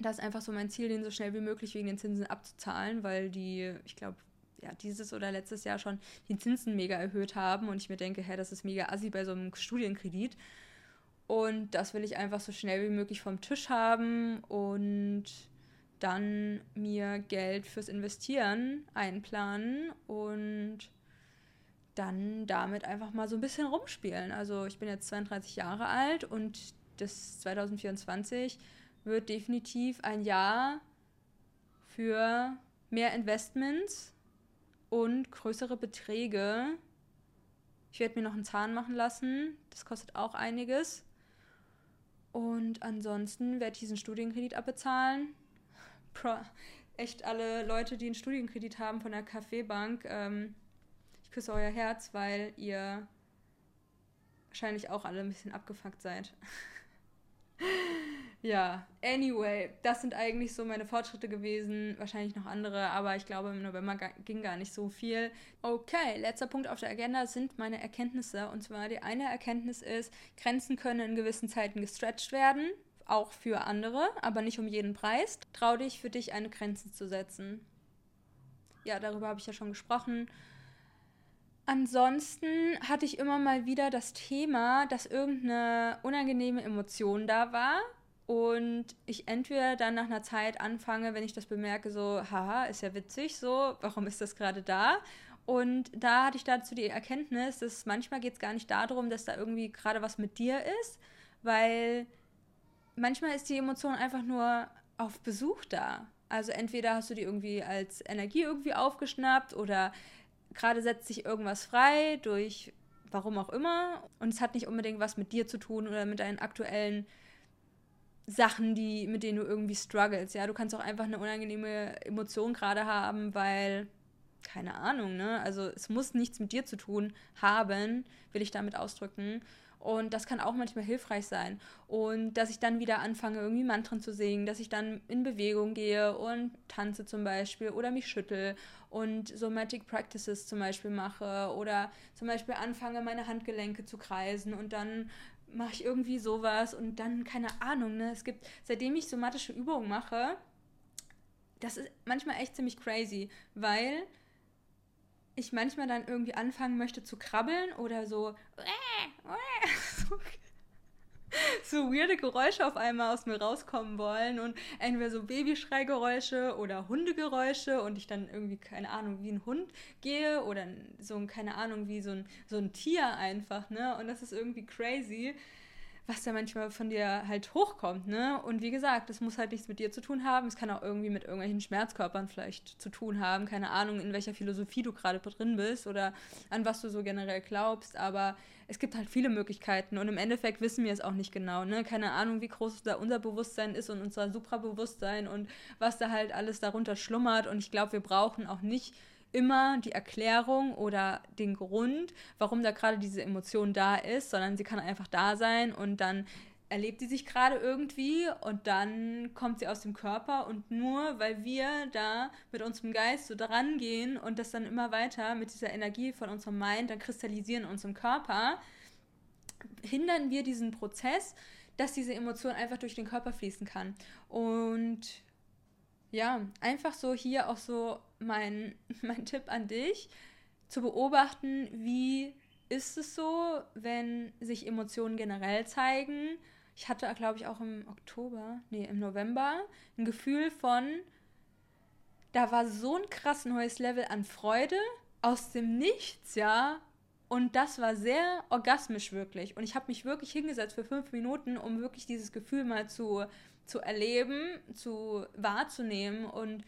das ist einfach so mein Ziel, den so schnell wie möglich wegen den Zinsen abzuzahlen, weil die, ich glaube, ja, dieses oder letztes Jahr schon die Zinsen mega erhöht haben und ich mir denke, hä, das ist mega assi bei so einem Studienkredit. Und das will ich einfach so schnell wie möglich vom Tisch haben und dann mir Geld fürs Investieren einplanen und dann damit einfach mal so ein bisschen rumspielen. Also ich bin jetzt 32 Jahre alt und das 2024 wird definitiv ein Jahr für mehr Investments und größere Beträge. Ich werde mir noch einen Zahn machen lassen. Das kostet auch einiges. Und ansonsten werde ich diesen Studienkredit abbezahlen. Pro, echt alle Leute, die einen Studienkredit haben von der Kaffeebank, ähm, ich küsse euer Herz, weil ihr wahrscheinlich auch alle ein bisschen abgefuckt seid. *laughs* Ja, anyway, das sind eigentlich so meine Fortschritte gewesen. Wahrscheinlich noch andere, aber ich glaube, im November ging gar nicht so viel. Okay, letzter Punkt auf der Agenda sind meine Erkenntnisse. Und zwar die eine Erkenntnis ist, Grenzen können in gewissen Zeiten gestretched werden, auch für andere, aber nicht um jeden Preis. Trau dich, für dich eine Grenze zu setzen. Ja, darüber habe ich ja schon gesprochen. Ansonsten hatte ich immer mal wieder das Thema, dass irgendeine unangenehme Emotion da war und ich entweder dann nach einer Zeit anfange, wenn ich das bemerke, so, haha, ist ja witzig, so, warum ist das gerade da? Und da hatte ich dazu die Erkenntnis, dass manchmal geht es gar nicht darum, dass da irgendwie gerade was mit dir ist, weil manchmal ist die Emotion einfach nur auf Besuch da. Also entweder hast du die irgendwie als Energie irgendwie aufgeschnappt oder gerade setzt sich irgendwas frei durch warum auch immer. Und es hat nicht unbedingt was mit dir zu tun oder mit deinen aktuellen Sachen, die, mit denen du irgendwie struggles. Ja, du kannst auch einfach eine unangenehme Emotion gerade haben, weil, keine Ahnung, ne? Also es muss nichts mit dir zu tun haben, will ich damit ausdrücken. Und das kann auch manchmal hilfreich sein. Und dass ich dann wieder anfange, irgendwie Mantren zu singen, dass ich dann in Bewegung gehe und tanze zum Beispiel oder mich schüttel und Somatic Practices zum Beispiel mache oder zum Beispiel anfange, meine Handgelenke zu kreisen und dann mache ich irgendwie sowas und dann, keine Ahnung, ne? Es gibt, seitdem ich somatische Übungen mache, das ist manchmal echt ziemlich crazy, weil ich manchmal dann irgendwie anfangen möchte zu krabbeln oder so, *laughs* so, weirde Geräusche auf einmal aus mir rauskommen wollen und entweder so Babyschreigeräusche oder Hundegeräusche und ich dann irgendwie, keine Ahnung, wie ein Hund gehe oder so, keine Ahnung, wie so ein, so ein Tier einfach, ne? Und das ist irgendwie crazy was da manchmal von dir halt hochkommt, ne? Und wie gesagt, das muss halt nichts mit dir zu tun haben. Es kann auch irgendwie mit irgendwelchen Schmerzkörpern vielleicht zu tun haben. Keine Ahnung, in welcher Philosophie du gerade drin bist oder an was du so generell glaubst. Aber es gibt halt viele Möglichkeiten und im Endeffekt wissen wir es auch nicht genau, ne? Keine Ahnung, wie groß da unser Bewusstsein ist und unser Suprabewusstsein und was da halt alles darunter schlummert. Und ich glaube, wir brauchen auch nicht immer die Erklärung oder den Grund, warum da gerade diese Emotion da ist, sondern sie kann einfach da sein und dann erlebt sie sich gerade irgendwie und dann kommt sie aus dem Körper und nur weil wir da mit unserem Geist so dran gehen und das dann immer weiter mit dieser Energie von unserem Mind dann kristallisieren in unserem Körper, hindern wir diesen Prozess, dass diese Emotion einfach durch den Körper fließen kann. Und ja, einfach so hier auch so mein, *laughs* mein Tipp an dich, zu beobachten, wie ist es so, wenn sich Emotionen generell zeigen. Ich hatte, glaube ich, auch im Oktober, nee, im November ein Gefühl von, da war so ein krass neues Level an Freude aus dem Nichts, ja. Und das war sehr orgasmisch wirklich. Und ich habe mich wirklich hingesetzt für fünf Minuten, um wirklich dieses Gefühl mal zu zu erleben, zu wahrzunehmen und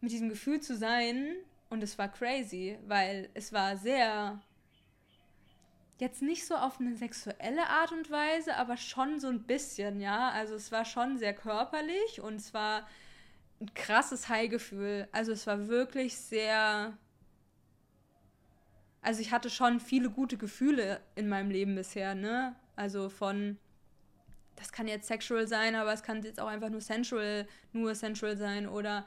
mit diesem Gefühl zu sein. Und es war crazy, weil es war sehr jetzt nicht so auf eine sexuelle Art und Weise, aber schon so ein bisschen, ja. Also es war schon sehr körperlich und es war ein krasses High-Gefühl. Also es war wirklich sehr. Also ich hatte schon viele gute Gefühle in meinem Leben bisher, ne? Also von das kann jetzt sexual sein, aber es kann jetzt auch einfach nur sensual, nur sensual sein oder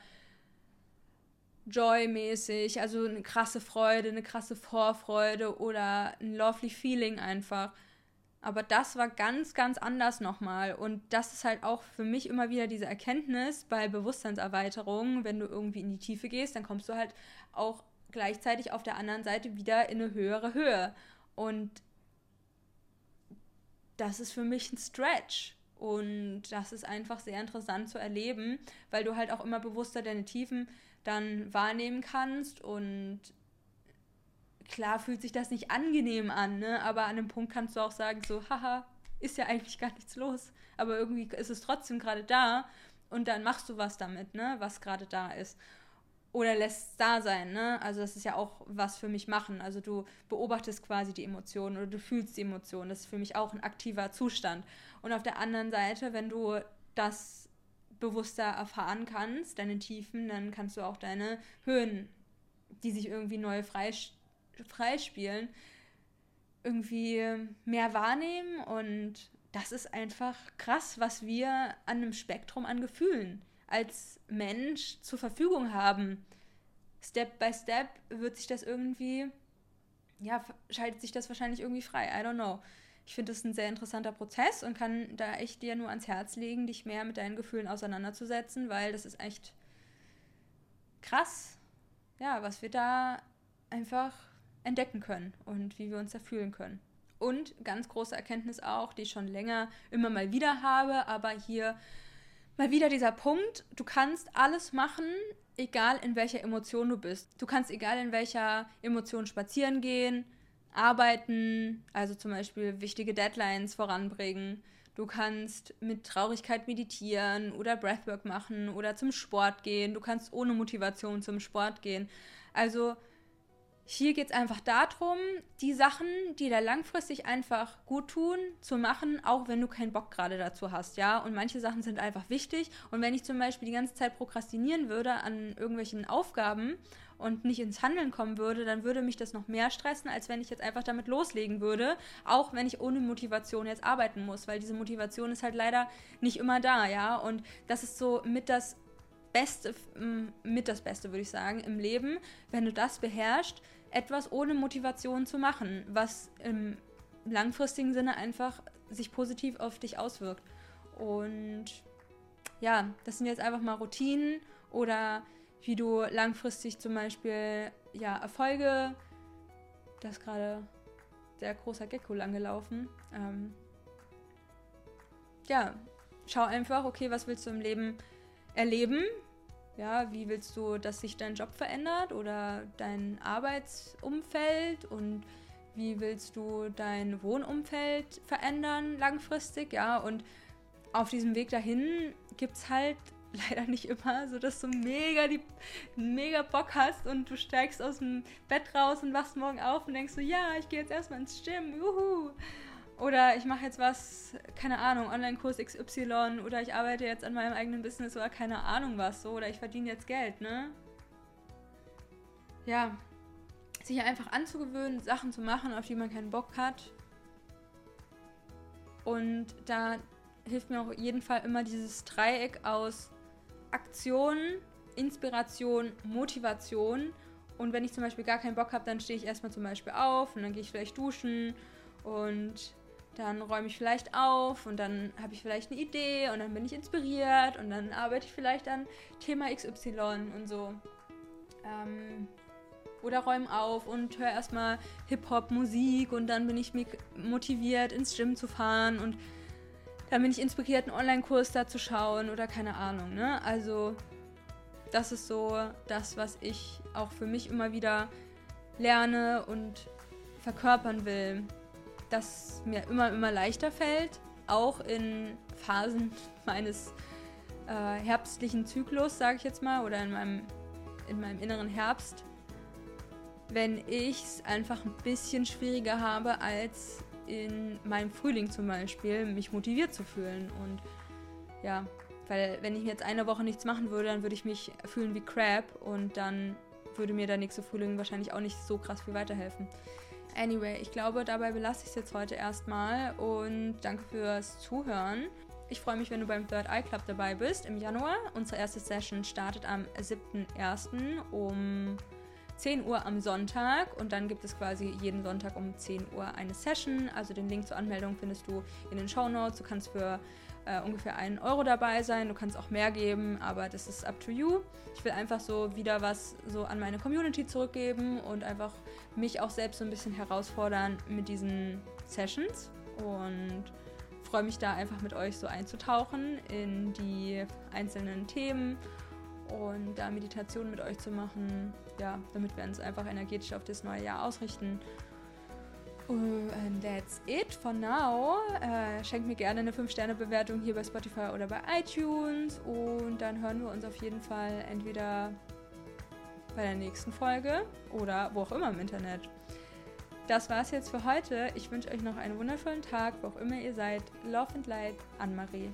joy-mäßig, also eine krasse Freude, eine krasse Vorfreude oder ein lovely Feeling einfach. Aber das war ganz, ganz anders nochmal. Und das ist halt auch für mich immer wieder diese Erkenntnis bei Bewusstseinserweiterung. Wenn du irgendwie in die Tiefe gehst, dann kommst du halt auch gleichzeitig auf der anderen Seite wieder in eine höhere Höhe. Und das ist für mich ein Stretch. Und das ist einfach sehr interessant zu erleben, weil du halt auch immer bewusster deine Tiefen dann wahrnehmen kannst. Und klar fühlt sich das nicht angenehm an, ne? aber an einem Punkt kannst du auch sagen, so, haha, ist ja eigentlich gar nichts los. Aber irgendwie ist es trotzdem gerade da. Und dann machst du was damit, ne? was gerade da ist oder lässt es da sein, ne? Also das ist ja auch was für mich machen. Also du beobachtest quasi die Emotionen oder du fühlst die Emotionen. Das ist für mich auch ein aktiver Zustand. Und auf der anderen Seite, wenn du das bewusster erfahren kannst, deine Tiefen, dann kannst du auch deine Höhen, die sich irgendwie neu freispielen, irgendwie mehr wahrnehmen. Und das ist einfach krass, was wir an einem Spektrum an Gefühlen als Mensch zur Verfügung haben. Step by Step wird sich das irgendwie, ja, schaltet sich das wahrscheinlich irgendwie frei. I don't know. Ich finde das ein sehr interessanter Prozess und kann da echt dir nur ans Herz legen, dich mehr mit deinen Gefühlen auseinanderzusetzen, weil das ist echt krass, ja, was wir da einfach entdecken können und wie wir uns da fühlen können. Und ganz große Erkenntnis auch, die ich schon länger immer mal wieder habe, aber hier mal wieder dieser Punkt, du kannst alles machen, egal in welcher Emotion du bist. Du kannst egal in welcher Emotion spazieren gehen, arbeiten, also zum Beispiel wichtige Deadlines voranbringen. Du kannst mit Traurigkeit meditieren oder Breathwork machen oder zum Sport gehen. Du kannst ohne Motivation zum Sport gehen. Also hier geht es einfach darum, die Sachen, die dir langfristig einfach gut tun, zu machen, auch wenn du keinen Bock gerade dazu hast, ja. Und manche Sachen sind einfach wichtig. Und wenn ich zum Beispiel die ganze Zeit prokrastinieren würde an irgendwelchen Aufgaben und nicht ins Handeln kommen würde, dann würde mich das noch mehr stressen, als wenn ich jetzt einfach damit loslegen würde, auch wenn ich ohne Motivation jetzt arbeiten muss, weil diese Motivation ist halt leider nicht immer da, ja. Und das ist so mit das Beste, mit das Beste würde ich sagen, im Leben, wenn du das beherrschst, etwas ohne Motivation zu machen, was im langfristigen Sinne einfach sich positiv auf dich auswirkt. Und ja, das sind jetzt einfach mal Routinen oder wie du langfristig zum Beispiel ja, Erfolge, da ist gerade sehr großer Gecko langgelaufen. Ähm, ja, schau einfach, okay, was willst du im Leben erleben? Ja, wie willst du, dass sich dein Job verändert oder dein Arbeitsumfeld und wie willst du dein Wohnumfeld verändern langfristig? Ja, und auf diesem Weg dahin gibt es halt *laughs* leider nicht immer so, dass du mega, die, mega Bock hast und du steigst aus dem Bett raus und wachst morgen auf und denkst so, ja, ich gehe jetzt erstmal ins Gym, juhu. Oder ich mache jetzt was, keine Ahnung, Online-Kurs XY oder ich arbeite jetzt an meinem eigenen Business oder keine Ahnung was so oder ich verdiene jetzt Geld, ne? Ja, sich einfach anzugewöhnen, Sachen zu machen, auf die man keinen Bock hat. Und da hilft mir auf jeden Fall immer dieses Dreieck aus Aktion, Inspiration, Motivation. Und wenn ich zum Beispiel gar keinen Bock habe, dann stehe ich erstmal zum Beispiel auf und dann gehe ich vielleicht duschen und dann räume ich vielleicht auf und dann habe ich vielleicht eine Idee und dann bin ich inspiriert und dann arbeite ich vielleicht an Thema XY und so. Ähm, oder räume auf und höre erstmal Hip-Hop-Musik und dann bin ich motiviert, ins Gym zu fahren und dann bin ich inspiriert, einen Online-Kurs da zu schauen oder keine Ahnung. Ne? Also das ist so das, was ich auch für mich immer wieder lerne und verkörpern will das mir immer, immer leichter fällt, auch in Phasen *laughs* meines äh, herbstlichen Zyklus, sage ich jetzt mal, oder in meinem, in meinem inneren Herbst, wenn ich es einfach ein bisschen schwieriger habe, als in meinem Frühling zum Beispiel, mich motiviert zu fühlen. Und ja, weil wenn ich jetzt eine Woche nichts machen würde, dann würde ich mich fühlen wie Crap und dann würde mir der nächste Frühling wahrscheinlich auch nicht so krass viel weiterhelfen. Anyway, ich glaube, dabei belasse ich es jetzt heute erstmal und danke fürs Zuhören. Ich freue mich, wenn du beim Third Eye Club dabei bist im Januar. Unsere erste Session startet am 7.1. um 10 Uhr am Sonntag und dann gibt es quasi jeden Sonntag um 10 Uhr eine Session. Also den Link zur Anmeldung findest du in den Show Notes. Du kannst für äh, ungefähr einen Euro dabei sein. Du kannst auch mehr geben, aber das ist up to you. Ich will einfach so wieder was so an meine Community zurückgeben und einfach mich auch selbst so ein bisschen herausfordern mit diesen Sessions und freue mich da einfach mit euch so einzutauchen in die einzelnen Themen und da Meditation mit euch zu machen, ja, damit wir uns einfach energetisch auf das neue Jahr ausrichten. And that's it for now. Äh, schenkt mir gerne eine 5-Sterne-Bewertung hier bei Spotify oder bei iTunes. Und dann hören wir uns auf jeden Fall entweder bei der nächsten Folge oder wo auch immer im Internet. Das war's jetzt für heute. Ich wünsche euch noch einen wundervollen Tag, wo auch immer ihr seid. Love and Light, Anne-Marie.